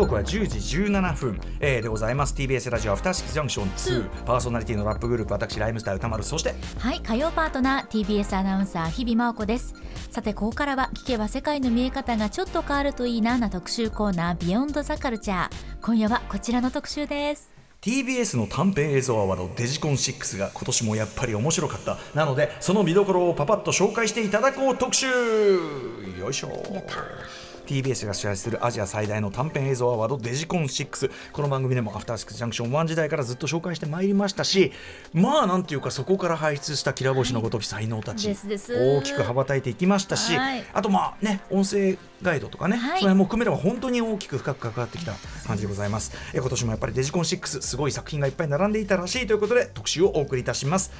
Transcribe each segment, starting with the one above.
刻は10時17分、えー、でございます。TBS ラジオアフターシックスジャンクション2パーソナリティのラップグループ私ライムスター歌丸そしてはい火曜パートナー TBS アナウンサー日々真央子です。さてここからは聞けば世界の見え方がちょっと変わるといいなな特集コーナービヨンドザカルチャー今夜はこちらの特集です。TBS の短編映像アワードデジコン6が今年もやっぱり面白かった。なのでその見どころをパパッと紹介していただこう特集。よいしょ TBS が主催するアジア最大の短編映像アワードデジコン6この番組でもアフターシックスジャンクション1時代からずっと紹介してまいりましたしまあなんていうかそこから輩出したきら星のごとき才能たち、ですです。大きく羽ばたいていきましたし、はい。あとまあね音声ガイドとかね、はい。それも含めれば本当に大きく深く関わってきた感じでございます。え今年もやっぱりデジコン6すごい作品がいっぱい並んでいたらしいということで特集をお送りいたします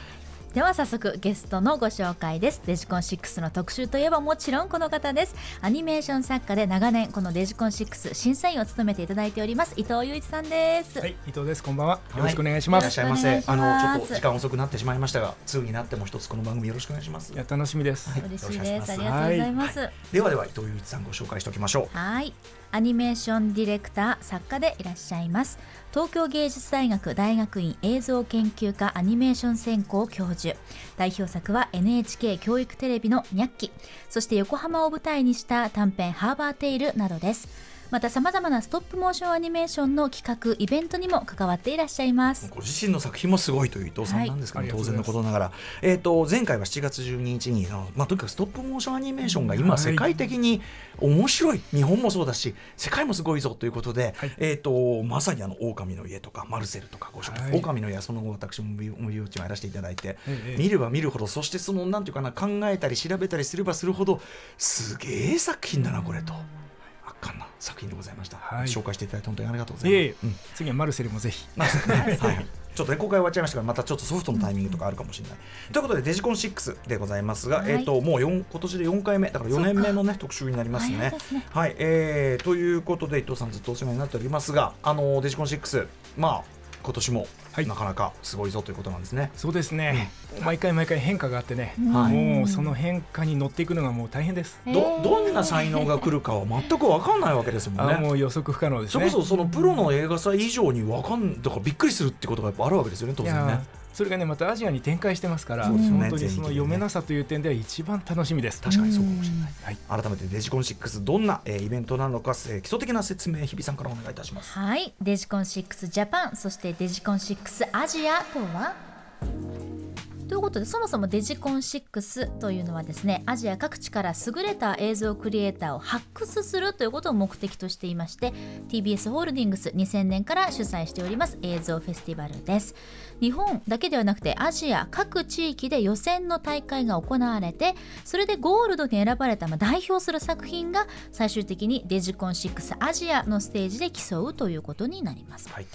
では早速ゲストのご紹介です。デジコン6の特集といえばもちろんこの方です。アニメーション作家で長年このデジコン6審査員を務めていただいております。伊藤雄一さんです、はい、伊藤です。こんばんは。はよろしくお願いします。いらっしゃいませ。あ願いします。のちょっと時間遅くなってしまいましたが2になっても一つこの番組よろしくお願いします。い。や、楽しみです。はい。嬉しいよろですありしくお願いしがとうございます、ではでは伊藤雄一さんご紹介しておきましょう。はいアニメーションディレクター作家でいらっしゃいます。東京芸術大学大学院映像研究科アニメーション専攻教授。代表作は NHK 教育テレビの「ニャッキ」そして横浜を舞台にした短編「ハーバーテイル」などです。またさまざまなストップモーションアニメーションの企画イベントにも関わっていらっしゃいます。ご自身の作品もすごいという伊藤さんなんですけど、はい当然のことながら、えー、と前回は7月12日にまあ、とにかくストップモーションアニメーションが今、はい。世界的に面白い日本もそうだし世界もすごいぞということで、はい。えー、とまさにあの狼の家とかマルセルとかご紹介、はい。狼の家はその後私も無料地をやらせていただいて、ええ。見れば見るほどそしてそのなんていうかな考えたり調べたりすればするほどすげえ作品だなこれと。圧巻な作品でございました、はい。紹介していただいて本当にありがとうございます。うん。次はマルセルもぜひ。はいちょっとね公開終わっちゃいましたがまたちょっとソフトのタイミングとかあるかもしれない。ということでデジコン6でございます。が、はい。えっ、ともう四今年で4回目。だから4年目のね特集になりますね。すねはい、えー、ということで伊藤さんずっとお世話になっておりますがあのデジコン6まあ今年もはいなかなかすごいぞということなんですね。そうですね。毎回毎回変化があってね。はいもうその変化に乗っていくのがもう大変です。どどんな才能が来るかは全く分かんないわけですもんね。あもう予測不可能ですね。それこそそのプロの映画祭以上に分かんだからびっくりするってことがやっぱあるわけですよね当い然ねや。それがねまたアジアに展開してますから、そうですよね本当にその読めなさという点では一番楽しみです。確かにそうかもしれない。はい。改めてデジコン6どんな、えーイベントなのか、えー基礎的な説明日比さんからお願いいたします。はい、デジコン6ジャパンそしてデジコン6アジアとは？ということでそもそもデジコン6というのはですねアジア各地から優れた映像クリエイターを発掘するということを目的としていまして TBS ホールディングス2000年から主催しております映像フェスティバルです日本だけではなくてアジア各地域で予選の大会が行われてそれでゴールドに選ばれた、まあ、代表する作品が最終的にデジコン6アジアのステージで競うということになりますはい。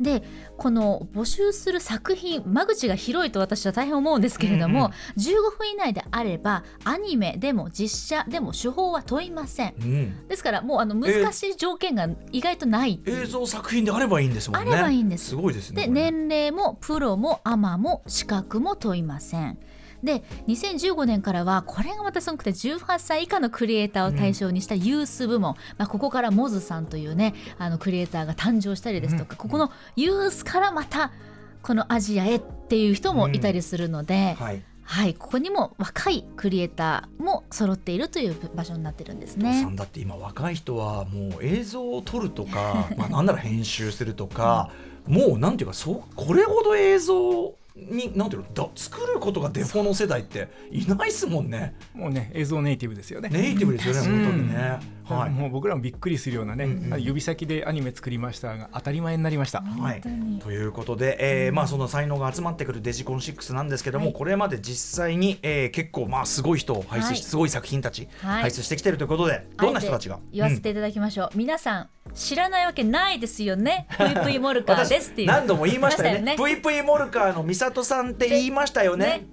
でこの募集する作品間口が広いと私は大変思うんですけれども、15分以内であればアニメでも実写でも手法は問いませんうん。ですからもうあの難しい条件が意外とない映像作品であればいいんですもんね。あればいいんですすごいですね。で年齢もプロもアマも資格も問いませんで2015年からはこれがまたすごくて18歳以下のクリエイターを対象にしたユース部門、まあ、ここからモズさんというねあのクリエイターが誕生したりですとか、ここのユースからまたこのアジアへっていう人もいたりするので、はい。はい、ここにも若いクリエイターも揃っているという場所になってるんです伊藤さね。んだって今若い人はもう映像を撮るとか、まあなんなら編集するとか、もうなんていうかそうこれほど映像になんていうのだ作ることがデフォの世代っていないですもんね。もうね映像ネイティブですよね。ネイティブですよねうん本当にね。はい。もう僕らもびっくりするようなね、うんうん指先でアニメ作りましたが当たり前になりました。はい。ということで、えーまあ、その才能が集まってくるデジコン6なんですけども、はい。これまで実際に、えー結構まあすごい人を輩出し、はい。すごい作品たち、はい。輩出してきてるということでどんな人たちが？言わせていただきましょう、皆さん知らないわけないですよね。ぷいぷいモルカーですっていう。何度も言いましたよね。ぷいぷいモルカーの見里さんって言いましたよね。ね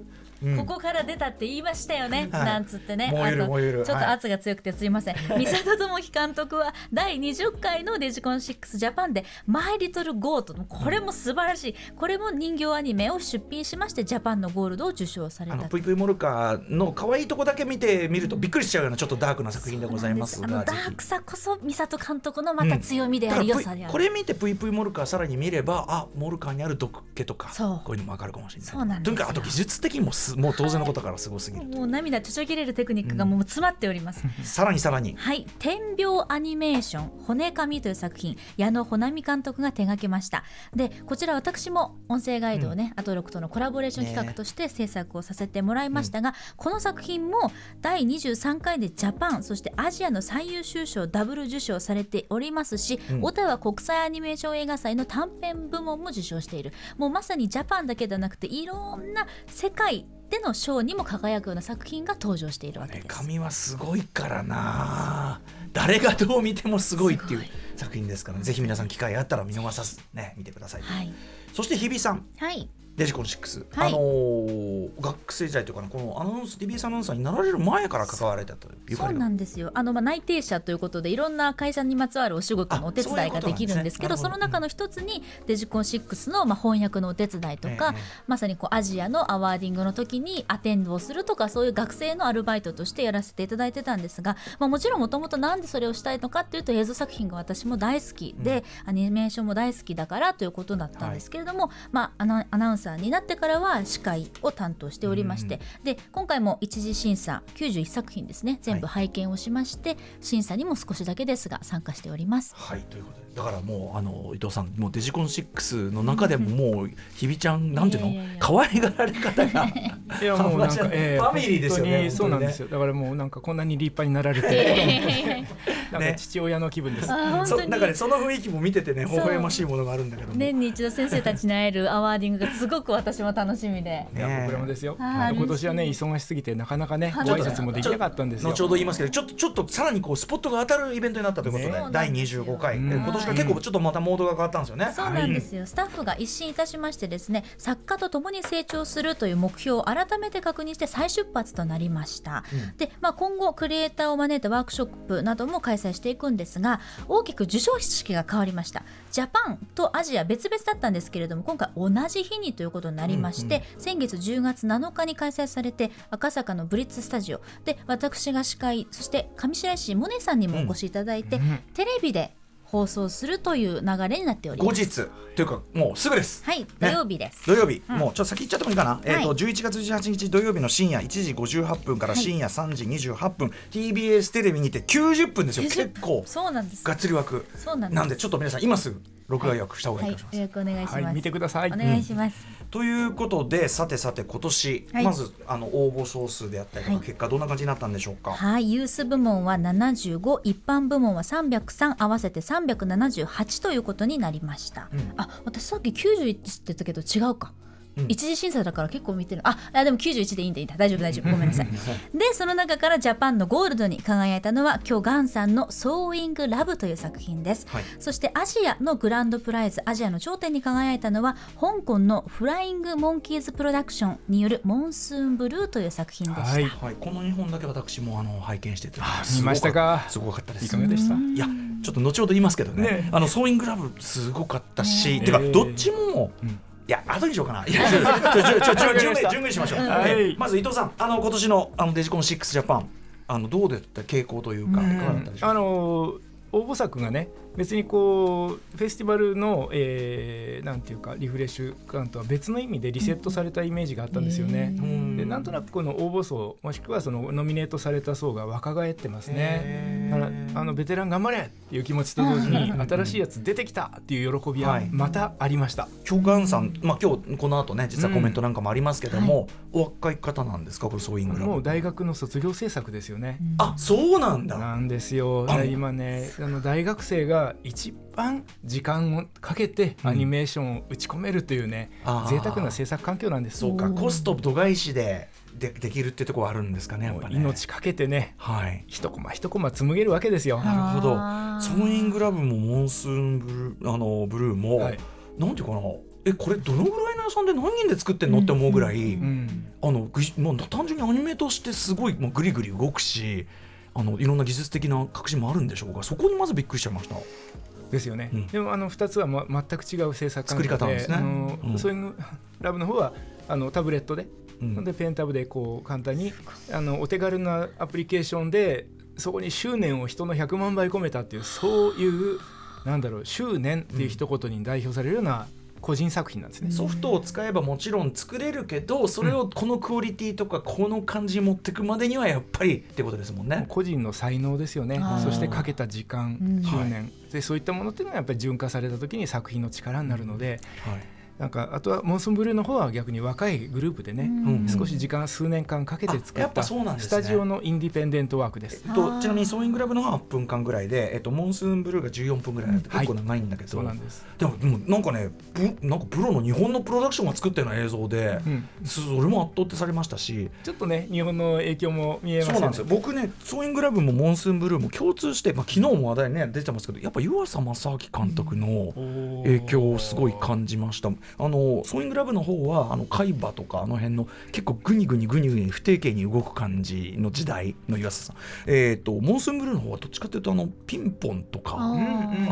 うん。ここから出たって言いましたよね、はい。なんつってね。燃えるちょっとはい。圧が強くてすいません、見里朝希監督は第20回の DigiCon6 JAPAN で「My Little Goat」これも素晴らしい。これも人形アニメを出品しましてジャパンのゴールドを受賞されたあのぷいぷいモルカーの可愛いとこだけ見てみるとびっくりしちゃうようなちょっとダークな作品でございますあがダークさこそ見里監督のまた強みであり、良さである。これ見てぷいぷいモルカーさらに見ればあモルカーにある毒気とかこういうのも分かるかもしれない。そうなんですよ。とにかくあと技術的にもす もう当然のことからすごすぎる、もう涙ちょちょぎれるテクニックがもう詰まっております、さらにさらに。はい「天描アニメーション骨紙」という作品矢野穂波監督が手掛けました。でこちら私も音声ガイドをね、アトロクとのコラボレーション企画として制作をさせてもらいましたが、この作品も第23回でジャパンそしてアジアの最優秀賞ダブル受賞されておりますし、うん。オタワ国際アニメーション映画祭の短編部門も受賞している。もうまさにジャパンだけではなくていろんな世界での賞にも輝くような作品が登場しているわけです。神はすごいからな誰がどう見てもすごいっていう作品ですから、ぜひ皆さん機会あったら見逃さずね見てください、はい、そして日比さんはいデジコン6、はい。あのー学生時代というかなこのアナウンス TBS アナウンサーになられる前から関わられたというそうなんですよ。あの、まあ、内定者ということでいろんな会社にまつわるお仕事のお手伝いができるんですけどそあその中の一つにデジコン6の、まあ、翻訳のお手伝いとか、ええ。まさにこうアジアの awarding の時にアテンドをするとかそういう学生のアルバイトとしてやらせていただいてたんですが、まあ、もちろんもともとなんでそれをしたいのかっていうと映像作品が私も大好きで、アニメーションも大好きだからということだったんですけれども、まあ、アナアナウンサーになってからは司会を担当しておりまして、で今回も一次審査91作品ですね。全部拝見をしまして、審査にも少しだけですが参加しております。はいということで。だからもうあの伊藤さんもう DigiCon6 の中でももう日比ちゃんなんていうの？可愛がられ方がいやもうなんか、えファミリーですよね本当に。そうなんですよ。だからもうなんかこんなに立派になられて。る なんか父親の気分です、なんかねその雰囲気も見ててね微笑ましいものがあるんだけども。年に一度先生たちに会える awarding がすごく私も楽しみで。いやね僕らもですよ、はい。今年はね忙しすぎてなかなかねごはい挨拶もできなかったんですよ。後ほど言いますけどちょっとちょっとさらにこうスポットが当たるイベントになったということで、ね第25回、うん。え今年から結構ちょっとまたモードが変わったんですよね。そうなんですよ、スタッフが一新いたしましてですね作家と共に成長するという目標を改めて確認して再出発となりました、うん。で、まあ、今後クリエイターを招いたワークショップなども開催していくんですが大きく授賞式が変わりました。ジャパンとアジア別々だったんですけれども今回同じ日にということになりまして、先月10月7日に開催されて赤坂のブリッツスタジオ。で私が司会そして上白石萌音さんにもお越しいただいて、うん。テレビで放送するという流れになっております。後日。というかもうすぐです。はい、土曜日です。土曜日、もうちょっと先行っちゃってもいいかな、えーとはい11月18日土曜日の深夜1時58分からはい。深夜3時28分、TBS テレビにて90分ですよ。90結構そうなんです。がっつり枠。そうなんです。なんでちょっと皆さん今すぐ録画予約した方がいいはいかもしれません。、予約お願いします。はい見てくださいお願いします。ということでさてさて今年、はいまずあの応募総数であったりとか、はい結果どんな感じになったんでしょうか？はい、ユース部門は75、一般部門は303、合わせて378ということになりました。うんあ、私さっき91って言ったけど違うか。うん。一次審査だから結構見てる。ああでも91でいいんでいいんだ。大丈夫大丈夫。ごめんなさい。でその中からジャパンのゴールドに輝いたのは今日ガンさんの「ソーイングラブ」という作品です、はい。そしてアジアのグランドプライズアジアの頂点に輝いたのは香港のフライング・モンキーズ・プロダクションによる「モンスーン・ブルー」という作品でした、はい。はい、この2本だけ私もあの拝見してて見ましたか？すごかったです。いかがでしたいやちょっと後ほど言いますけどね。ね。あのソーイングラブすごかったし、ね。てかえーどっちも、うんいや後にしようかな。いやちょちょちょ ちょちょ順わかりましましょう、はい。えまず伊藤さんあの今年のあのデジコン6ジャパンあのどうだった傾向というかいかがだったでしょうあかの応募作がね別にこうフェスティバルの、えーなんていうかリフレッシュ感とは別の意味でリセットされたイメージがあったんですよね。うん。でなんとなくこの応募層もしくはそのノミネートされた層が若返ってますね。だからあのベテラン頑張れっていう気持ちと同時に新しいやつ出てきたっていう喜びははい。またありました。今日ガンさん、まあ、今日この後ね実はコメントなんかもありますけども、お若い方なんですか？これソーイングラブもう大学の卒業制作ですよね。あそうなんだ。なんですよ。今ねあの大学生が一番時間をかけてアニメーションを打ち込めるというね、あー。贅沢な制作環境なんです。そうかうん。コスト度外視ででできるってところあるんですかねやっぱね。命かけてねはい。一コマ一コマ紡げるわけですよ。なるほど。ソー。イングラブもモンスーンブルーあのブルーも、はい。なんていうかなえこれどのぐらいのさんで何人で作ってんのって思うぐらい、うん。あのぐもう単純にアニメとしてすごいもうグリグリ動くしあのいろんな技術的な革新もあるんでしょうがそこにまずびっくりしちゃいました。ですよね、うん。でもあの2つは、ま、全く違う制作作り方ですね。あのうん。ソーイングラブの方はあのタブレットで,、うん。でペンタブでこう簡単にあのお手軽なアプリケーションでそこに執念を人の100万倍込めたっていうそういうなんだろう執念っていう一言に代表されるような個人作品なんですね。ソフトを使えばもちろん作れるけどそれをこのクオリティとかこの感じに持っていくまでにはやっぱりってことですもんね。個人の才能ですよね。そしてかけた時間うん。執念、でそういったものっていうのはやっぱり純化された時に作品の力になるので、はいなんかあとはモンスンブルーの方は逆に若いグループでね、うん。少し時間数年間かけて作ったそうなんですね。スタジオのインディペンデントワークです。えっと、ちなみにソーイングラブのが8分間ぐらいで、えっと、モンスーンブルーが14分ぐらいあって結構長い。んだけど、そうなんです。でももうなんかねぶなんかプロの日本のプロダクションが作ったような映像で、うん、そそれも圧倒ってされましたし。ちょっとね日本の影響も見えますよね。そうなんですよ。僕ねソーイングラブもモンスーンブルーも共通して、まあ、昨日も話題に、ね、出てますけどやっぱ湯浅正明監督の影響をすごい感じましたあのソーイングラブの方はあの海馬とかあの辺の結構グニグニグニグニ不定形に動く感じの時代の湯浅さん。えっ、とモンスーンブルーの方はどっちかというとあのピンポンとかあ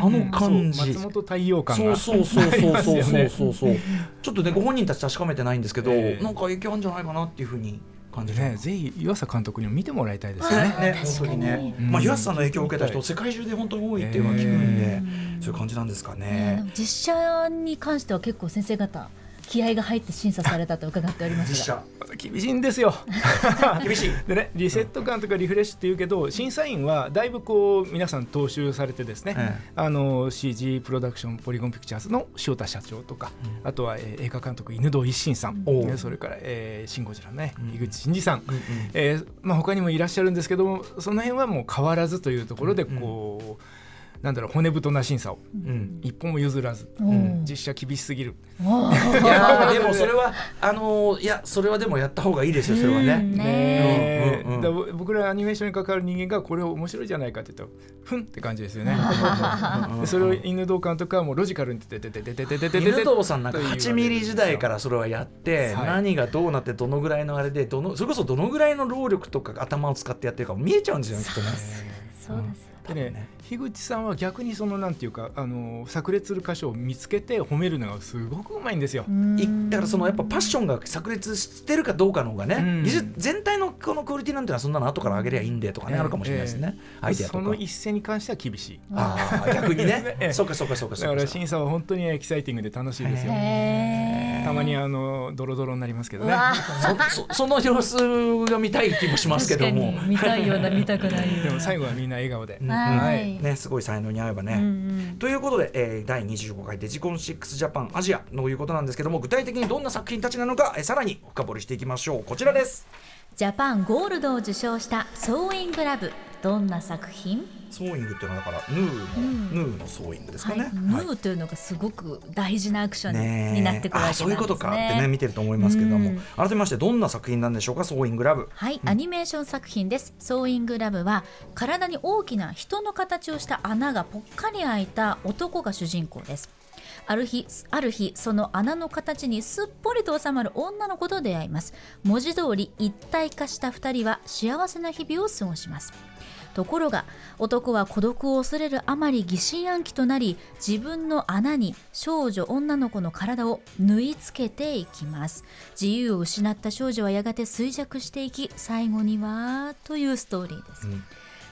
の感じ。そう松本太陽感がそうそうそうそうそうそうちょっとねご本人たち確かめてないんですけど、ええ。なんか影響あるんじゃないかなっていうふうに感じる、ね、ぜひ湯浅監督にも見てもらいたいですよね。ね。ね本当にね、うん。まあ湯浅さんの影響を受けた人世界中で本当に多いっていうのは聞くんで、そういう感じなんですかね。ね。実写に関しては結構先生方気合が入って審査されたと伺っておりますが。厳しいんですよ。厳しい。でね、リセット感とかリフレッシュっていうけど審査員はだいぶこう皆さん踏襲されてですね、えあの CG プロダクションポリゴンピクチャーズの塩田社長とか、あとは、えー映画監督犬堂一心さん、おう。ねそれから、えーシン・ゴジラのね、うん。井口真嗣さん、うんうんえーまあ、他にもいらっしゃるんですけどもその辺はもう変わらずというところでこう、なんだろう骨太な審査を。うん。一歩も譲らず、うん実写厳しすぎる。いやー でもそれはあのーいやそれはでもやった方がいいですよそれはうんね。ねうん。うんうんだから僕らアニメーションに関わる人間がこれを面白いじゃないかって言うとふんって感じですよね。でそれを犬堂監督はもうロジカルにててててててててて犬堂さんなんか8ミリ時代からそれはやって、はい何がどうなってどのぐらいのあれでどのそれこそどのぐらいの労力とか頭を使ってやってるか見えちゃうんですよねきっとね。そうですよでね、樋口さんは逆にそのなんていうかあの炸裂する箇所を見つけて褒めるのがすごくうまいんですよ。いだからそのやっぱパッションが炸裂してるかどうかの方がね、うん。技術全体のこのクオリティなんてのはそんなの後から上げりゃいいんでとかね、ええ。あるかもしれないですね、アイデアとか。その一戦に関しては厳しい。ああ逆にね。ええ。そうかそうかそうかだそうか。から審査は本当にエキサイティングで楽しいですよ。へーたまにあのドロドロになりますけどね。そそその様子が見たい気もしますけども。確かに。見たいような見たくないような。でも最後はみんな笑顔で。うん。はい。ねすごい才能に合えばね、うんうん。ということで、えー第25回 DigiCon6 JAPAN アジアということなんですけども具体的にどんな作品たちなのか、えーさらに深掘りしていきましょう。こちらです。 JAPAN Gold を受賞した Sewing Love どんな作品？ソーイングっていうのはだから縫うの、縫うの sewing ですかはい、ね、縫うはいーというのがすごく大事なアクションになってくるわけですね。あそういうことかってね見てると思いますけども、うん改めましてどんな作品なんでしょうかソーイングラブはい、アニメーション作品です。 Sewing Love は体に大きな人の形をした穴がぽっかり開いた男が主人公です。ある日、ある日、その穴の形にすっぽりと収まる女の子と出会います。文字通り一体化した二人は幸せな日々を過ごします。ところが男は孤独を恐れるあまり疑心暗鬼となり自分の穴に少女女の子の体を縫い付けていきます。自由を失った少女はやがて衰弱していき最後にはというストーリーです、うん。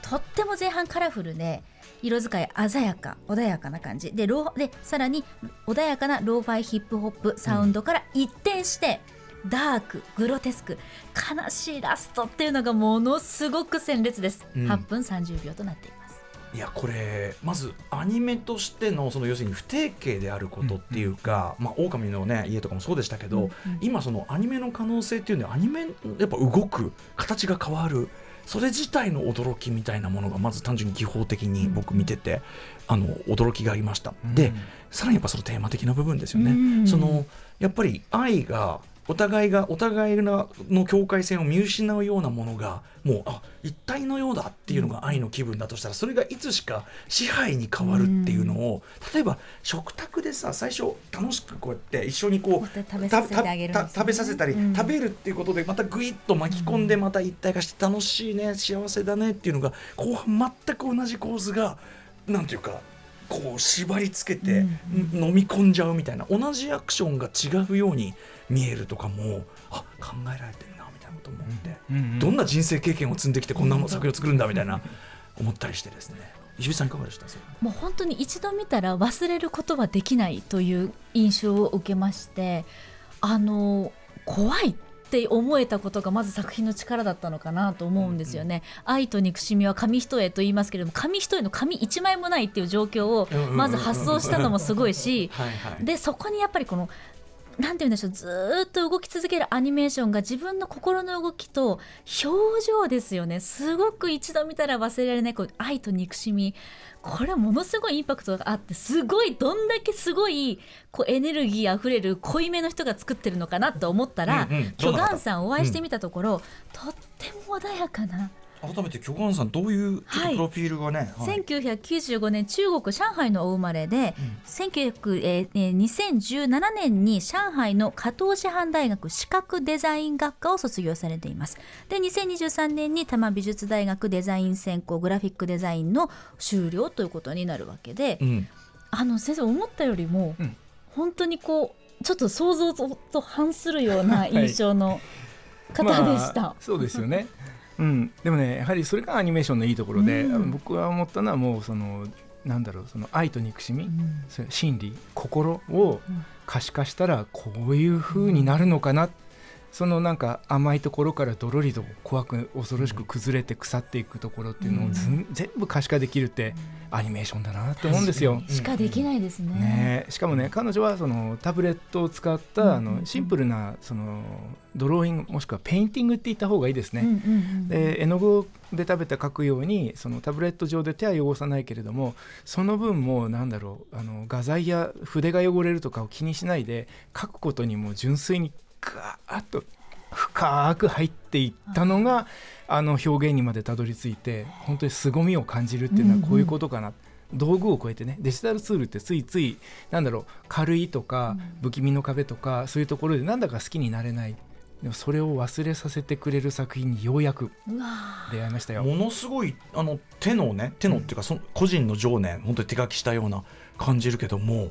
とっても前半カラフルで色使い鮮やか穏やかな感じでローでさらに穏やかなローファイヒップホップサウンドから一転して、ダークグロテスク悲しいラストっていうのがものすごく鮮烈です、うん。8分30秒となっています。いやこれまずアニメとしてのその要するに不定形であることっていうか、まあ狼のね家とかもそうでしたけど、うんうん。今そのアニメの可能性っていうのはアニメやっぱ動く形が変わる。それ自体の驚きみたいなものがまず単純に技法的に僕見てて、あの驚きがありました、でさらにやっぱそのテーマ的な部分ですよね、うん。そのやっぱり愛がお互いがお互いのの境界線を見失うようなものがもうあ一体のようだっていうのが愛の気分だとしたらそれがいつしか支配に変わるっていうのを例えば食卓でさ最初楽しくこうやって一緒にこう食べさせ食べさせたり、うん。食べるっていうことでまたぐいっと巻き込んでまた一体化して楽しいね幸せだねっていうのが後半全く同じ構図がなんていうかこう縛り付けて、ん飲み込んじゃうみたいな。同じアクションが違うように見えるとかもあ考えられてるなみたいなこと思って、うんうんどんな人生経験を積んできてこんな作品を作るんだみたいな思ったりしてですね。石井さんいかがでした？もう本当に一度見たら忘れることはできないという印象を受けましてあの怖いって思えたことがまず作品の力だったのかなと思うんですよね、愛と憎しみは紙一重と言いますけれども紙一重の紙一枚もないっていう状況をまず発想したのもすごいしでそこにやっぱりこのなんて言うんでしょうずーっと動き続けるアニメーションが自分の心の動きと表情ですよね。すごく一度見たら忘れられない。こう愛と憎しみこれものすごいインパクトがあってすごいどんだけすごいこうエネルギーあふれる濃いめの人が作ってるのかなと思ったら、うんうん。巨岩さんお会いしてみたところ、とっても穏やかな。改めて巨岩さんどういうプロフィールがね、はい1995年中国上海のお生まれで、1900えーえー2017年に上海の加東師範大学視覚デザイン学科を卒業されていますで2023年に多摩美術大学デザイン専攻グラフィックデザインの修了ということになるわけで、うんあの先生思ったよりも、うん本当にこうちょっと想像とと反するような印象の方でした。まあそうですよね。うん、でもねやはりそれがアニメーションのいいところで、うん。僕は思ったのはもうそのなんだろうその愛と憎しみ、うん。心理心を可視化したらこういう風になるのかな、そのなんか甘いところからどろりと怖く恐ろしく崩れて腐っていくところっていうのを全部可視化できるってアニメーションだなって思うんですよ。しかできないですね。ね、しかもね彼女はそのタブレットを使った、うんあのシンプルなそのドローイングもしくはペインティングって言った方がいいですね。で絵の具で食べた描くようにそのタブレット上で手は汚さないけれどもその分もなんだろうあの画材や筆が汚れるとかを気にしないで描くことにも純粋にガーッと深く入っていったのがあの表現にまでたどり着いて本当に凄みを感じるっていうのはこういうことかな。道具を超えてねデジタルツールってついついなんだろう軽いとか不気味の壁とかそういうところでなんだか好きになれないでもそれを忘れさせてくれる作品にようやく出会いましたよ。ものすごいあの手のね手のっていうか、その個人の情念本当に手書きしたような感じるけども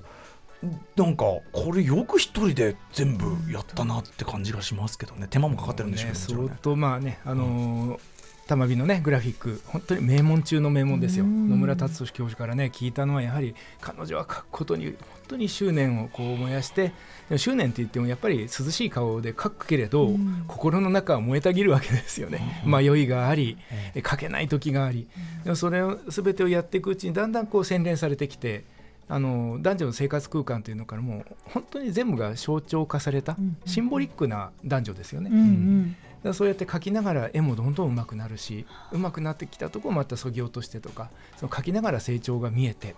なんかこれよく一人で全部やったなって感じがしますけどね。手間もかかってるんでしょうね、相当まあねあのー玉美のねグラフィック本当に名門中の名門ですよ。うん。野村達俊教授からね聞いたのはやはり彼女は書くことに本当に執念をこう燃やして執念って言ってもやっぱり涼しい顔で書くけれど、うん。心の中は燃えたぎるわけですよね、迷いがあり、え書けない時があり、でもそれを全てをやっていくうちにだんだんこう洗練されてきてあの男女の生活空間というのからもう本当に全部が象徴化された、うんシンボリックな男女ですよね。うんうん。そうやって描きながら絵もどんどん上手くなるし上手くなってきたとこまたそぎ落としてとかその描きながら成長が見えて。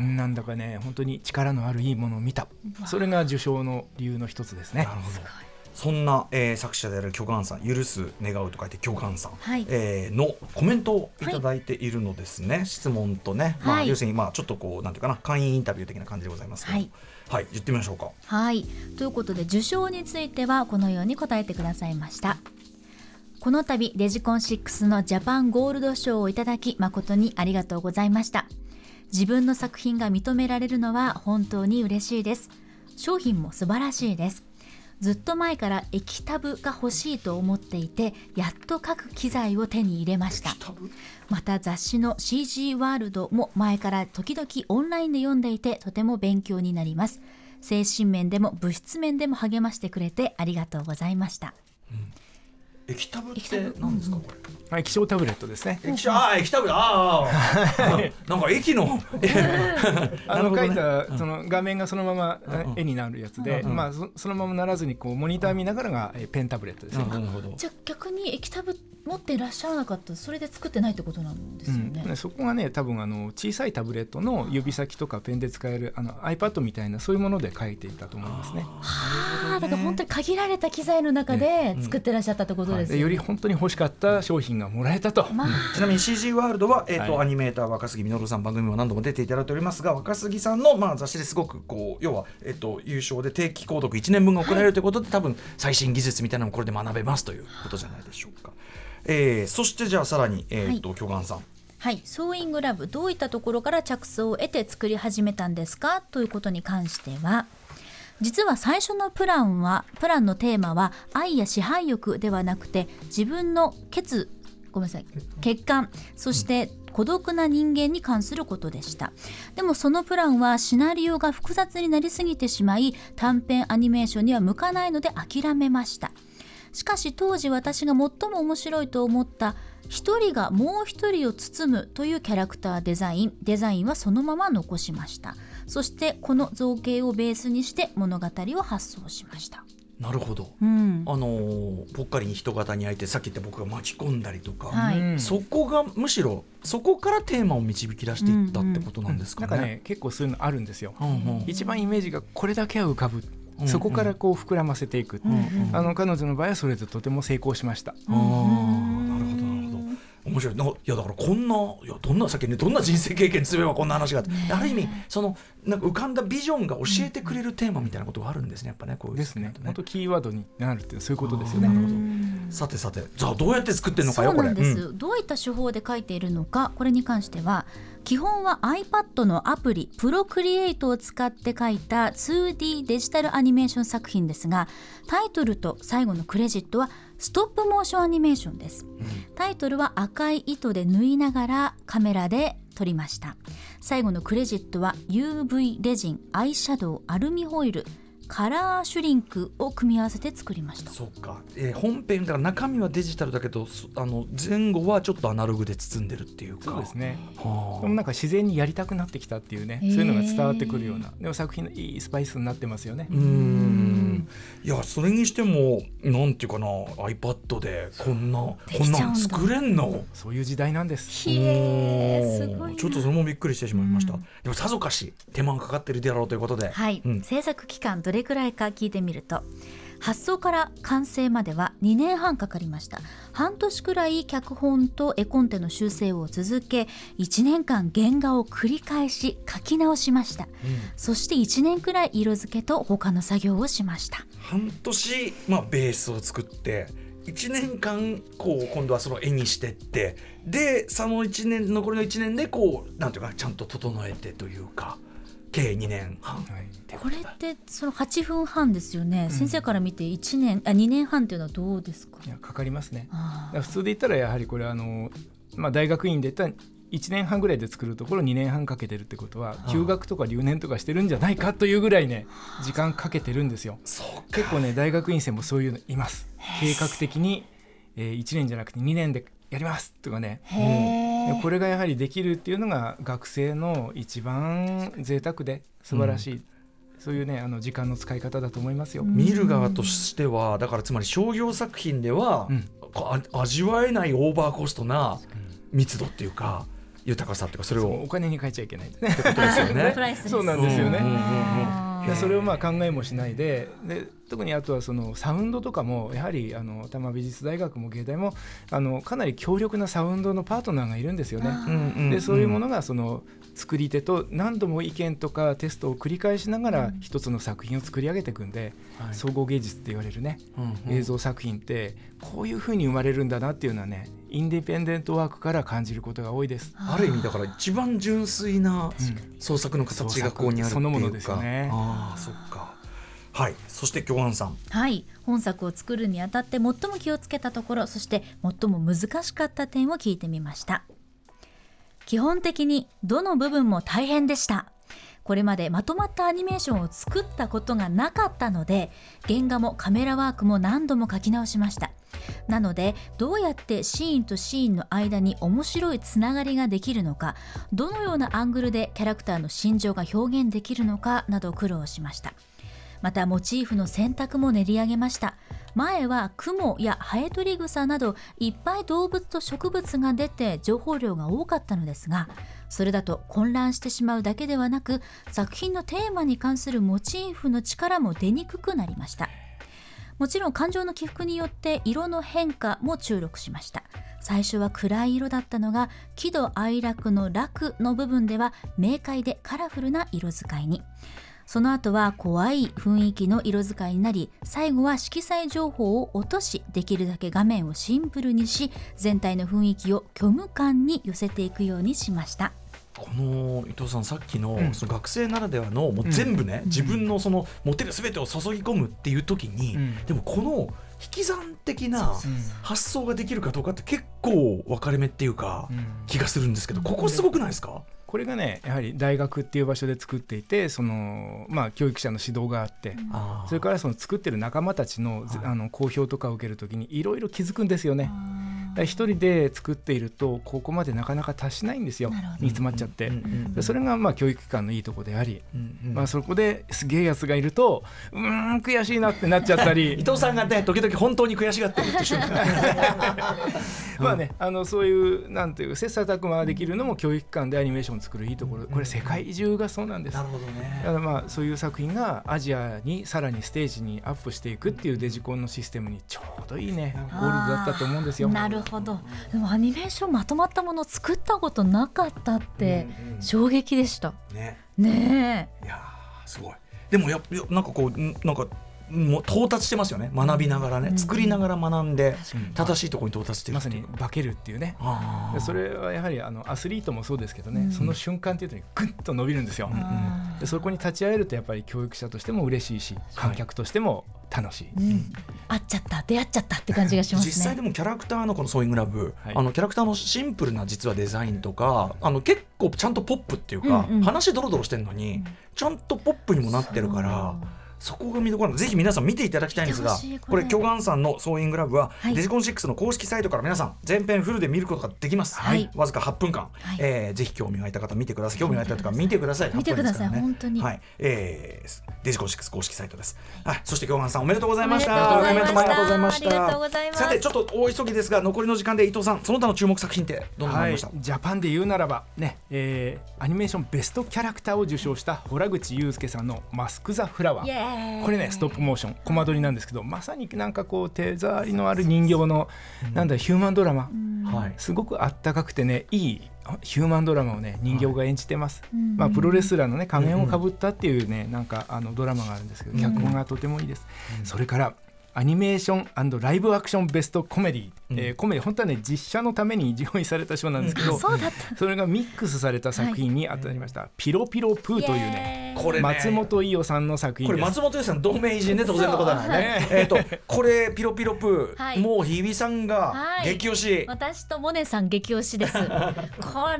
うんなんだかね本当に力のあるいいものを見た。それが受賞の理由の一つですね。なる。ほどそんな、えー作者である巨岩さん許す願うと書いて巨岩さん、はい。えーのコメントをい。ただいているのですね、質問とね、まあ、はい。要するにまあちょっとこうなんていうかな会員インタビュー的な感じでございますけど。はい。はい、言ってみましょうか。はい。ということで受賞についてはこのように答えてくださいました。この度デジコン6のジャパンゴールド賞をいただき誠にありがとうございました。自分の作品が認められるのは本当に嬉しいです。商品も素晴らしいですずっと前から液タブが欲しいと思っていてやっと書く機材を手に入れました。また雑誌の CG ワールドも前から時々オンラインで読んでいてとても勉強になります。精神面でも物質面でも励ましてくれてありがとうございました、液タブって何ですか？これはい、気象タブレットですね。液タああ液タブ？ああなんか駅の。あの書いたその画面がそのまま絵になるやつで、まあそそのままならずにこうモニター見ながらがえペンタブレットですね。なるほど。じゃあ逆に液タブ持っていらっしゃらなかったらそれで作ってないってことなんですよね。うん、そこがね多分あの小さいタブレットの指先とかペンで使えるあの iPad みたいなそういうもので書いていたと思いますね。はあ、だから本当に限られた機材の中で作ってらっしゃったってことですよね。でより本当に欲しかった商品がもらえたと。まあ、ちなみに CG ワールドは、えーとはい。アニメーター若杉実さん番組も何度も出ていただいておりますが若杉さんの、まあ、雑誌ですごくこう要は、えー、と優勝で定期購読1年分が送られるということで、多分最新技術みたいなのもこれで学べますということじゃないでしょうか。えーそしてじゃあさらに、えーと巨岩さん。はい、ソーイングラブどういったところから着想を得て作り始めたんですか？ということに関しては実は最初のプランはプランのテーマは愛や支配欲ではなくて自分の血ごめんなさい血管そして孤独な人間に関することでした。でもそのプランはシナリオが複雑になりすぎてしまい短編アニメーションには向かないので諦めました。しかし当時私が最も面白いと思った一人がもう一人を包むというキャラクターデザインデザインはそのまま残しましたそしてこの造形をベースにして物語を発想しました。なるほど、うん。あのーぽっかりに人型に相手さっき言った僕が巻き込んだりとか、はい。うん。そこがむしろそこからテーマを導き出していったってことなんですかね。なんかね結構そういうのあるんですよ。うんうん。一番イメージがこれだけは浮かぶ、うんそこからこう膨らませていく、うんうん。あの彼女の場合はそれでとても成功しました。あーなるほどなるほど面白い。ないやだからこんないやどんな先にどんな人生経験積めばこんな話があって、ある意味そのなんか浮かんだビジョンが教えてくれるテーマみたいなことがあるんですねやっぱねこういうですね。本当キーワードになるってそういうことですよねな。るほどさてさてじゃあどうやって作ってるのかそよこれうなんです、うん。どういった手法で書いているのかこれに関しては基本は iPad のアプリプロクリエイトを使って書いた 2D デジタルアニメーション作品ですがタイトルと最後のクレジットはストップモーションアニメーションです。タイトルは赤い糸で縫いながらカメラで撮りました。最後のクレジットは UV レジンアイシャドウアルミホイルカラーシュリンクを組み合わせて作りました。そっか、えー本編だから中身はデジタルだけどそあの前後はちょっとアナログで包んでるっていうか。そうですね。はあ。でもなんか自然にやりたくなってきたっていうね、そういうのが伝わってくるような、でも作品のいいスパイスになってますよね。う。ーんいやそれにしてもなんていうかな iPad でこんなこんなん作れんの？そういう時代なんです。ひえすごいな。ちょっとそれもびっくりしてしまいました、でもさぞかし手間がかかってるであろうということで、はい、うん。制作期間どれくらいか聞いてみると発想から完成までは2年半かかりました。半年くらい脚本と絵コンテの修正を続け1年間原画を繰り返し書き直しました、そして1年くらい色付けと他の作業をしました。半年、まあ、ベースを作って1年間こう今度はその絵にしてってでその1年残りの1年でこうなんていうかちゃんと整えてというか計2年。半、はい。これってその8分半ですよね、先生から見て1年あ2年半っていうのはどうですか？いやかかりますね。普通で言ったらやはりこれはあの、まあ、大学院で言ったら1年半ぐらいで作るところ2年半かけてるってことは休学とか留年とかしてるんじゃないかというぐらいね時間かけてるんですよ。結構ね大学院生もそういうのいます。計画的に、えー、1年じゃなくて2年でやりますとかね。これがやはりできるっていうのが学生の一番贅沢で素晴らしい、そういうねあの時間の使い方だと思いますよ。見る側としてはだからつまり商業作品では、うん。味わえないオーバーコストな密度っていうか豊かさっていうかそれをお金に変えちゃいけない。ですね。ってことですよね。そうなんですよね。それをまあ考えもしないでで特にあとはそのサウンドとかもやはりあの多摩美術大学も芸大もあのかなり強力なサウンドのパートナーがいるんですよね。うんうんうん。でそういうものがその作り手と何度も意見とかテストを繰り返しながら一つの作品を作り上げていくんで、はい。総合芸術って言われるね、うんうん。映像作品ってこういうふうに生まれるんだなっていうのはねインディペンデントワークから感じることが多いです。ある意味だから一番純粋な創作の形がここにあるっていうか。創作そのものですよね。ああそっかはい。そして京安さん。はい。本作を作るにあたって最も気をつけたところそして最も難しかった点を聞いてみました。基本的にどの部分も大変でした。これまでまとまったアニメーションを作ったことがなかったので原画もカメラワークも何度も書き直しました。なのでどうやってシーンとシーンの間に面白いつながりができるのかどのようなアングルでキャラクターの心情が表現できるのかなど苦労しました。またモチーフの選択も練り上げました。前は雲やハエトリグサなどいっぱい動物と植物が出て情報量が多かったのですがそれだと混乱してしまうだけではなく作品のテーマに関するモチーフの力も出にくくなりました。もちろん感情の起伏によって色の変化も注力しました。最初は暗い色だったのが喜怒哀楽の楽の部分では明快でカラフルな色使いに。その後は怖い雰囲気の色使いになり最後は色彩情報を落としできるだけ画面をシンプルにし全体の雰囲気を虚無感に寄せていくようにしました。この伊藤さんさっきの,、うん。その学生ならではのもう全部ね、自分のその持てる全てを注ぎ込むっていう時に、うん。でもこの引き算的な発想ができるかどうかって結構分かれ目っていうか、うん。気がするんですけどここすごくないですか、これがねやはり大学っていう場所で作っていてその、まあ、教育者の指導があって、それからその作ってる仲間たちの,ず、はい。あの好評とかを受けるときにいろいろ気づくんですよね。一人で作っているとここまでなかなか達しないんですよ。煮詰まっちゃって、うんうんうんでそれがまあ教育機関のいいとこであり、うんうん。まあ、そこですげえやつがいるとうーん悔しいなってなっちゃったり。伊藤さんがね時々本当に悔しがってるって瞬間 まあねあのそういうなんていう切磋琢磨ができるのも教育機関でアニメーションを作るいいところ。これ世界中がそうなんです。なるほどね。だからまあそういう作品がアジアにさらにステージにアップしていくっていうデジコンのシステムにちょうどいいねゴールドだったと思うんですよ。なるほど。でもアニメーションまとまったものを作ったことなかったってうんうん衝撃でした。ね。ねいやーすごい。でもややなんかこうんなんかもう到達してますよね。学びながらね、うん。作りながら学んでうん正しいところに到達してるまさっていう。に化けるっていうね。それはやはりあのアスリートもそうですけどね、うん。その瞬間っていうのにグッと伸びるんですよ。あでそこに立ち会えるとやっぱり教育者としても嬉しいし観客としても楽しい。うん、会っちゃった出会っちゃったって感じがしますね。実際でもキャラクターのこのソーイングラブ、はい。あのキャラクターのシンプルな実はデザインとかあの結構ちゃんとポップっていうか、うんうん。話ドロドロしてるのに、うん。ちゃんとポップにもなってるからそこが見どころなの。でぜひ皆さん見ていただきたいんですがこれ。これ巨岩さんのソーイングラブは、はい。デジコン6の公式サイトから皆さん全編フルで見ることができます、はい。わずか8分間、はい。えーぜひ興味があった方見てください。興味があった方見てください。見てください。8分ですからね。本当に。はい。えーデジコン6公式サイトです、はい、そして巨岩さんおめでとうございました。おめでとうございました。コメントもありがとうございました。さてちょっと大急ぎですが残りの時間で伊藤さんその他の注目作品ってどんなのあはい、りました、ジャパンで言うならばね、えーアニメーションベストキャラクターを受賞した洞口祐介さんの「マスク・ザ・フラワー」これねストップモーションコマ撮りなんですけどまさになんかこう手触りのある人形の、なんだヒューマンドラマ、はい。すごくあったかくてねいいヒューマンドラマをね人形が演じてます、うん。まあ、プロレスラーのね仮面をかぶったっていうねなんかあのドラマがあるんですけど脚本がとてもいいです、それからアニメーションライブアクションベストコメディ、えーコメディ本当はね実写のために上映された賞なんですけど、うだった。それがミックスされた作品に当たりました、ピロピロプーというねこれね松本伊代さんの作品これです松本伊さん同盟偉人ね当然のことだからね。えっとこれピロピロプー、はい。もう日比さんがはい。激推し。私とモネさん激推しです。こ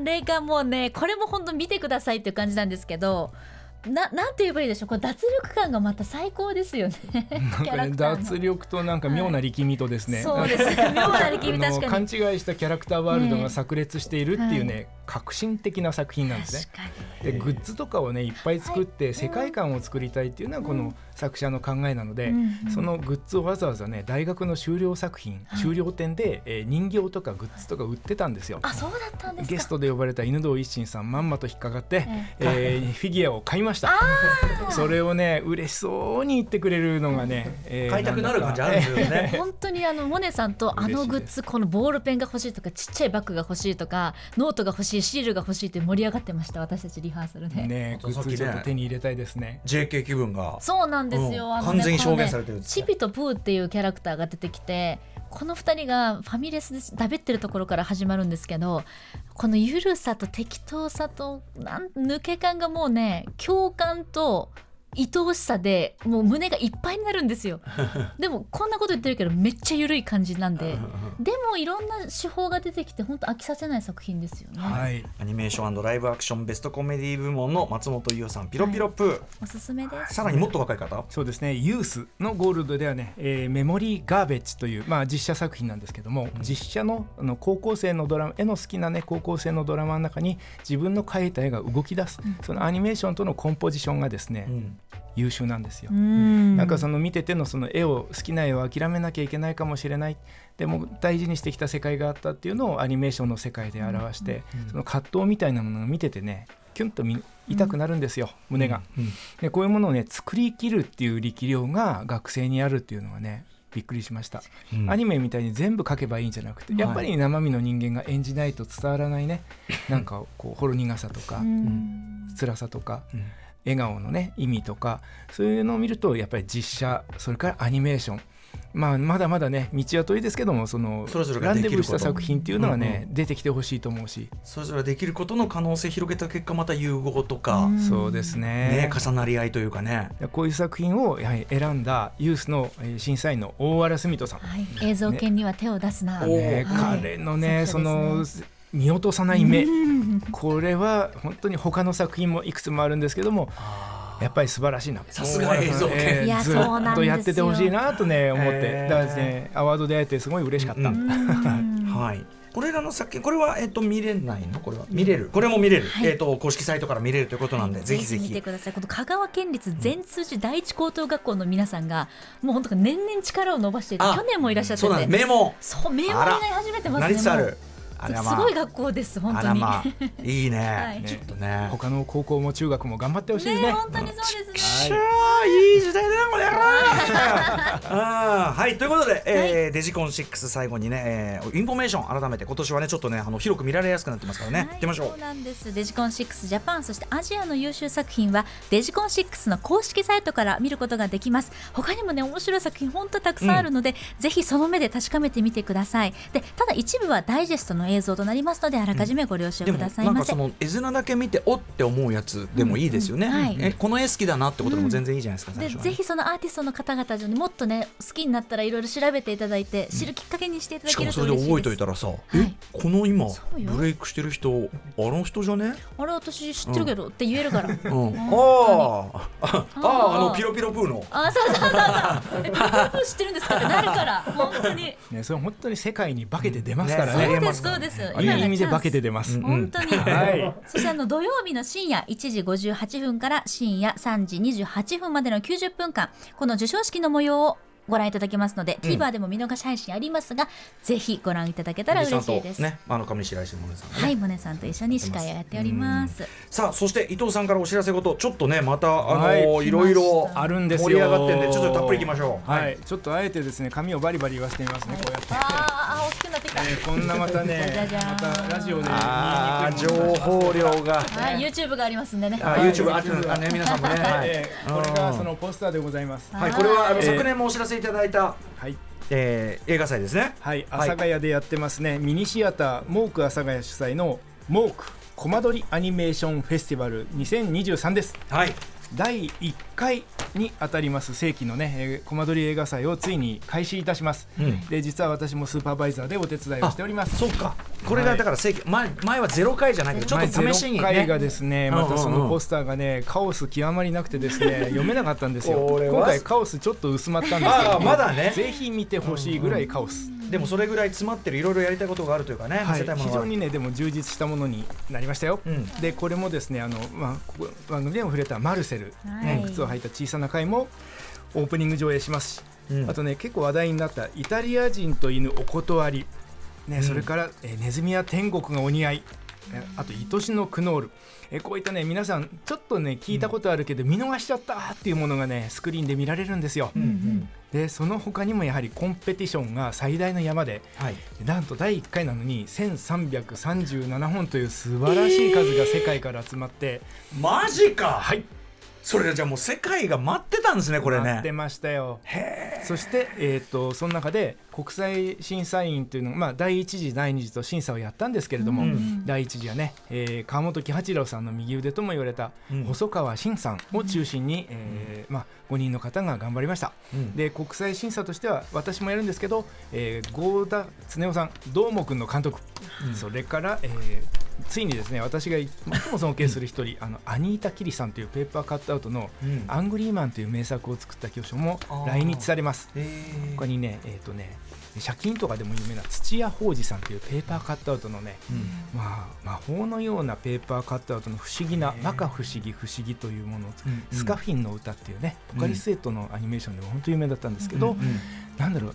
れがもうねこれも本当見てくださいっていう感じなんですけどななんて言えばいいでしょう？これ脱力感がまた最高ですよね。なんかね脱力となんか妙な力みとですね、そうです。ね妙な力み確かに。違いしたキャラクターワールドが炸裂しているっていうね、は革新的な作品なんですね。でグッズとかをねいっぱい作って世界観を作りたいっていうのはこの作者の考えなので、うんうん。そのグッズをわざわざね大学の修了作品、はい。修了展で、えー人形とかグッズとか売ってたんですよ。あそうだったんですか。ゲストで呼ばれた犬童一心さんまんまと引っかかって、ええ。ーフィギュアを買いました。それをね嬉しそうに言ってくれるのがね、えー買いたくなる感じあるんですよね。本当にあのモネさんとあのグッズこのボールペンが欲しいとかちっちゃいバッグが欲しいとかノートが欲しいシールが欲しいって盛り上がってました私たちリハーサルで、ねグッズちょっと手に入れたいですね。JK 気分が。そうなんですよ、うん。あの完全に表現このねされてるねチピとプーっていうキャラクターが出てきてこの2人がファミレスでだべってるところから始まるんですけどこのゆるさと適当さとなん抜け感がもうね共感と愛おしさでもう胸がいっぱいになるんですよ。でもこんなこと言ってるけどめっちゃ緩い感じなんで。でもいろんな手法が出てきて本当飽きさせない作品ですよね、はい。アニメーションライブアクションベストコメディ部門の松本伊代さんピロピロプー、おすすめです。さらにもっと若い方。そうですね。ユースのゴールドではね、えーメモリーガーベッジという、まあ、実写作品なんですけども、実写のあの高校生のドラマ絵の好きなね高校生のドラマの中に自分の描いた絵が動き出す、そのアニメーションとのコンポジションがですね、うん優秀なんですよ。うん。なんかその見ててのその絵を好きな絵を諦めなきゃいけないかもしれない。でも大事にしてきた世界があったっていうのをアニメーションの世界で表して、その葛藤みたいなものを見ててねキュンと見痛くなるんですよ、胸が、うん。でこういうものをね作りきるっていう力量が学生にあるっていうのはねびっくりしました、うん。アニメみたいに全部描けばいいんじゃなくてやっぱり生身の人間が演じないと伝わらないね。なんかこうほろ苦さとかうん。辛さとかうん笑顔のね意味とかそういうのを見るとやっぱり実写それからアニメーション。まあまだまだね道は遠いですけどもそのそれぞれがランできること。デブーした作品っていうのはね、うん出てきてほしいと思うし、それぞれできることの可能性広げた結果また融合とか、うん。そうですね。ね重なり合いというかね。こういう作品をやはり選んだユースのえー審査員の大原澄人さん、はい、映像犬には手を出すな、おねはい彼のねそ作者の見落とさない目、うん。これは本当に他の作品もいくつもあるんですけどもやっぱり素晴らしいな。さすが映像系。えーずっとやっててほしいなとね思って、えーだからですねアワードで会えてすごい嬉しかった、うん。うん。はい。これらの作品これは、えっと、見れないの？これは？見れる？これも見れる、はい。えっと、公式サイトから見れるということなんで、ぜひぜひ。見てください。この香川県立全通寺第一高等学校の皆さんがもう本当に年々力を伸ばして去年もいらっしゃってそうなんてだメモ。そう名門になり始めてますなねもうりつつあるあらまあすごい学校です本当に、まあいいね、はい。ちょっとね他の高校も中学も頑張ってほしいですね。ね本当にそうですね、しゃあいい時代だなこれは。いということで、えー DigiCon6最後にね、えーインフォメーション改めて今年はねちょっとねあの広く見られやすくなってますからね、はい行ってみましょう。そうなんです。 DigiCon6 JAPAN そしてアジアの優秀作品は DigiCon6の公式サイトから見ることができます。他にもね面白い作品本当たくさんあるので、ぜひその目で確かめてみてください。でただ一部はダイジェストの映像となりますのであらかじめご了承くださいませ、なんかその絵面だけ見ておって思うやつでもいいですよね、うん。うんはい。えこの絵好きだなってことでも全然いいじゃないですか、ね。ぜひそのアーティストの方々にもっとね好きになったらいろいろ調べていただいて知るきっかけにしていただけるそれで覚えといですといたらさ、はい。えこの今ブレイクしてる人あの人じゃね、あれ私知ってるけど、って言えるから。うん、あ本あああああのピロピロプーの。あそうそうそう。そうえプロポーズ知ってるんですかってなるから本当に。ね、それ本当に世界に化けて出ますからね。ね。そうですそうです。いい意味で化けて出ます、うん。本当に、はい。そしてあの土曜日の深夜1時58分から深夜3時28分までの90分間この授賞式の模様をご覧いただけますので、うん。TVer でも見逃し配信ありますがぜひご覧いただけたら嬉しいです、ねあの上白石萌音さんがね。はいモネさんと一緒に司会をやっております。さあそして伊藤さんからお知らせ事ちょっとねまたあの、はいい、ろいろあるんですよ。盛り上がってんでちょっとたっぷりいきましょう。はい、ちょっとあえてですね髪をバリバリ言わせてみますね、こうやって、あーあ大きくなってきた、えーこんなまたねまたラジオで情報量が。はい、YouTube がありますんでね。あはい。YouTube ああね皆さんもね。はい、えーこれがそのポスターでございます。はい、これはあの、えー昨年もお知らせいただいた、はい。えー映画祭ですね。はい、阿佐ヶ谷でやってますね、ミニシアターモーク阿佐ヶ谷主催のモークコマ撮りアニメーションフェスティバル2023です。はい第1回にあたります世紀のね、えーコマ撮り映画祭をついに開始いたします、うん。で実は私もスーパーバイザーでお手伝いをしております。そうか。これがだから正規前前はゼロ回じゃないけどちょっと試しに前0回ねがですねまたそのポスターがねカオス極まりなくてですね 読めなかったんですよ。これは。今回カオスちょっと薄まったんですけあどあまだね。ぜひ見てほしいぐらいカオス、でもそれぐらい詰まってるいろいろやりたいことがあるというかね、見はい、非常にねでも充実したものになりましたよ、うん。でこれもですねあの、まあ、ここ番組でも触れたマルセル、ねはい。靴を履いた小さな回もオープニング上映します。し、うん。あとね結構話題になったイタリア人と犬お断り、ねうん。それから、えーネズミや天国がお似合い。えあと愛しのクノールえこういったね皆さんちょっとね聞いたことあるけど見逃しちゃったっていうものがねスクリーンで見られるんですよ、うんうん。でその他にもやはりコンペティションが最大の山ではい。なんと第1回なのに1337本という素晴らしい数が世界から集まって、マジか。はいそれじゃあもう世界が待ってたんですねこれね。待ってましたよ。そして、えー、とその中で国際審査員というのが、まあ、第一次第二次と審査をやったんですけれども、第一次はね、えー川本喜八郎さんの右腕とも言われたうん。細川晋さんを中心に、えーまあ、5人の方が頑張りました、うん。で国際審査としては私もやるんですけど、えー、合田経郎さんどーもくんの監督、それから、えーついにですね私が最も尊敬する一人あのアニータ・キリさんというペーパーカットアウトのうん「 Angry Man」という名作を作った教授も来日されます。他にねえっ、とねシャキーンとかでも有名な土屋萌児さんというペーパーカットアウトのね、うん。まあ、魔法のようなペーパーカットアウトの不思議な摩訶不思議不思議というものを、うんスカフィンの歌っていうねポカリスエットのアニメーションでも本当有名だったんですけど、うんうん。なんだろう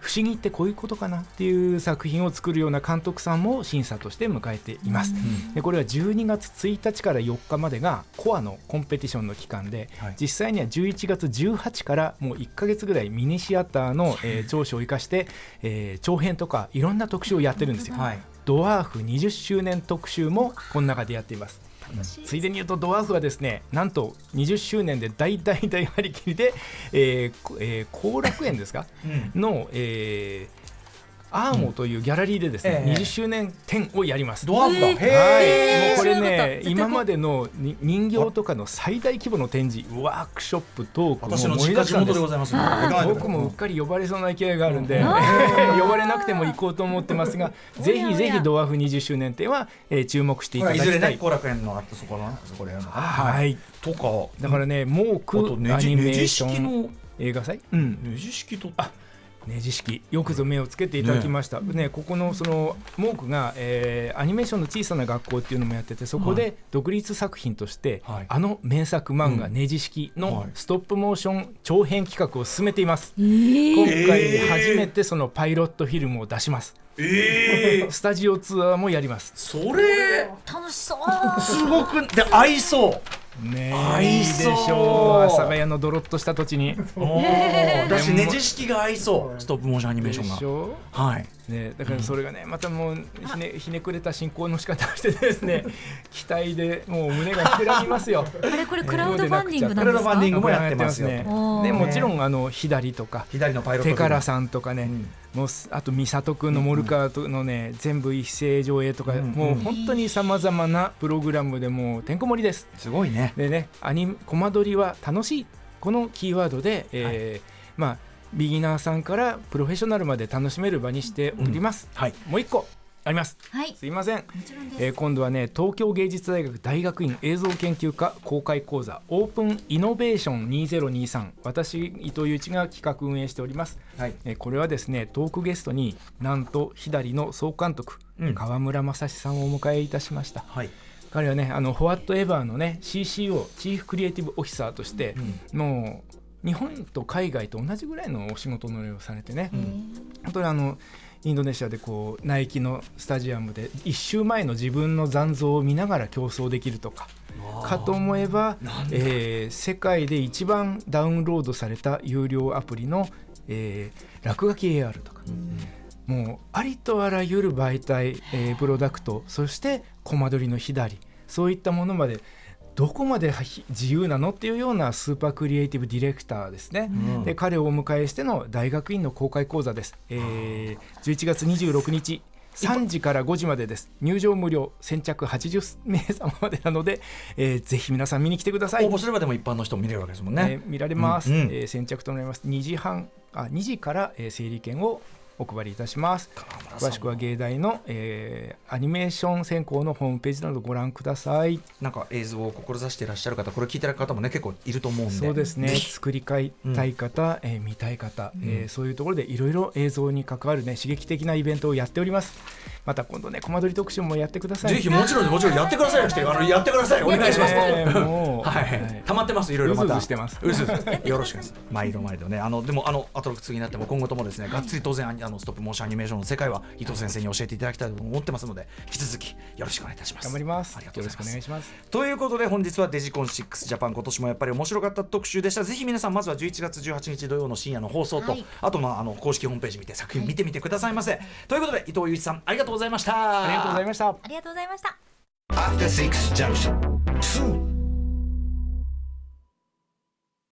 不思議ってこういうことかなっていう作品を作るような監督さんも審査として迎えています。でこれは12月1日から4日までがコアのコンペティションの期間で、はい実際には11月18からもう1ヶ月ぐらいミニシアターの、えー長所を生かして、えー長編とかいろんな特集をやってるんですよ。はいドワーフ20周年特集もこの中でやっています。ついでに言うとドワーフはですねなんと20周年で大大大張り切りでえーこえー後楽園ですか？うん。の、えーアーモというギャラリーでですね、ええ。20周年展をやります。ドワーフだ、はい、もうこれね今までのに人形とかの最大規模の展示ワークショップトーク私のもう盛実家地りだくさんです元で。ございます行かない。と僕もうっかり呼ばれそうな勢いがあるんで、呼ばれなくても行こうと思ってますがぜひぜひドワーフ20周年展は、えー注目していただきたい。ずれね後楽園のあったそこのそこでやるのはい、とか。だからね、モーあとクネジアニメーションの映画祭、うん、ネジ式とあネジ式。よくぞ目をつけていただきました、ね。ここのそのモークが、えーアニメーションの小さな学校っていうのもやっててそこはで独立作品として、はい。あの名作漫画、うん。ネジ式はい。のストップモーション長編企画を進めています、えー。今回初めてそのパイロットフィルムを出します。ええスタジオツアーもやります。それ？楽しそう。すごくで合いそうねえいいでしそうょう。阿佐ヶ谷のドロッとした土地に だしでも。ネジ式が合いそう。ストップモーションアニメーションが。はいね、だからそれがね、またもうひねひねくれた進行の仕方をしてですね 期待でもう胸が膨らみますよ。あれこれクラウドファンディングなんクラウですかドファンディングもやってますよ。ねおー。でもちろんあの左とか。左のパイロット手か。らさんとかね、うん。もうすあと美里君のモルカーとのね、全部一斉上映とか、うんもう本当にさまざまなプログラムでもうてんこ盛りです。すごいね。でねアニコマ撮りは楽しい。このキーワードで、えーまあビギナーさんからプロフェッショナルまで楽しめる場にしております。はい。もう一個あります。はい。すいません。んえー今度はね東京芸術大学大学院映像研究科公開講座オープンイノベーション2023私伊藤祐一が企画運営しております、はい。えーこれはですねトークゲストになんと左の総監督、うん。川村正史さんをお迎えいたしました。はい。彼はねあの「フォワットエバーのね CCO チーフクリエイティブオフィサーとして、もう日本と海外と同じぐらいのお仕事の量をされてね、本当にあのインドネシアでこうナイキのスタジアムで1周前の自分の残像を見ながら競争できるとかかと思えば、えー世界で一番ダウンロードされた有料アプリの、えー落書き AR とか、もうありとあらゆる媒体、えープロダクトそしてコマ撮りの左そういったものまでどこまで自由なのっていうようなスーパークリエイティブディレクターですね、うん。で彼をお迎えしての大学院の公開講座です、えー11月26日3時から5時までです。入場無料先着80名様までなので、えーぜひ皆さん見に来てください。応募すればでも一般の人も見れるわけですもんね。えー見られます、うんうん。えー先着となります。2時半あ2時から、えー整理券をお配りいたします。詳しくは芸大の、えーアニメーション専攻のホームページなどご覧ください。なんか映像を志していらっしゃる方これ聞いてる方もね結構いると思うんで。そうですね。作りたい方、えー見たい方、えーそういうところでいろいろ映像に関わるね刺激的なイベントをやっております。また今度ねコマ撮り特集もやってください。ぜひもちろんもちろんやってくださいよしてあのやってくださいお願いします。ねもうはい、溜まってますいろいろまた。うずうずしてます。うずうず。よろしくです。毎度毎度ね。あのでもあのアトロック次になっても今後ともですねがっつり当然あのストップモーションアニメーションの世界は伊藤先生に教えていただきたいと思ってますので引き続きよろしくお願いいたします。頑張ります。ありがとうよろしございます。くお願いします。ということで本日はデジコン6ジャパン今年もやっぱり面白かった特集でした。ぜひ皆さんまずは11月18日土曜の深夜の放送と、はい。あとまああの公式ホームページ見て作品見てみてくださいませ、ということで伊藤祐一さんありがとうございました。ありがとうございました。ありがとうございました。After Six Junction.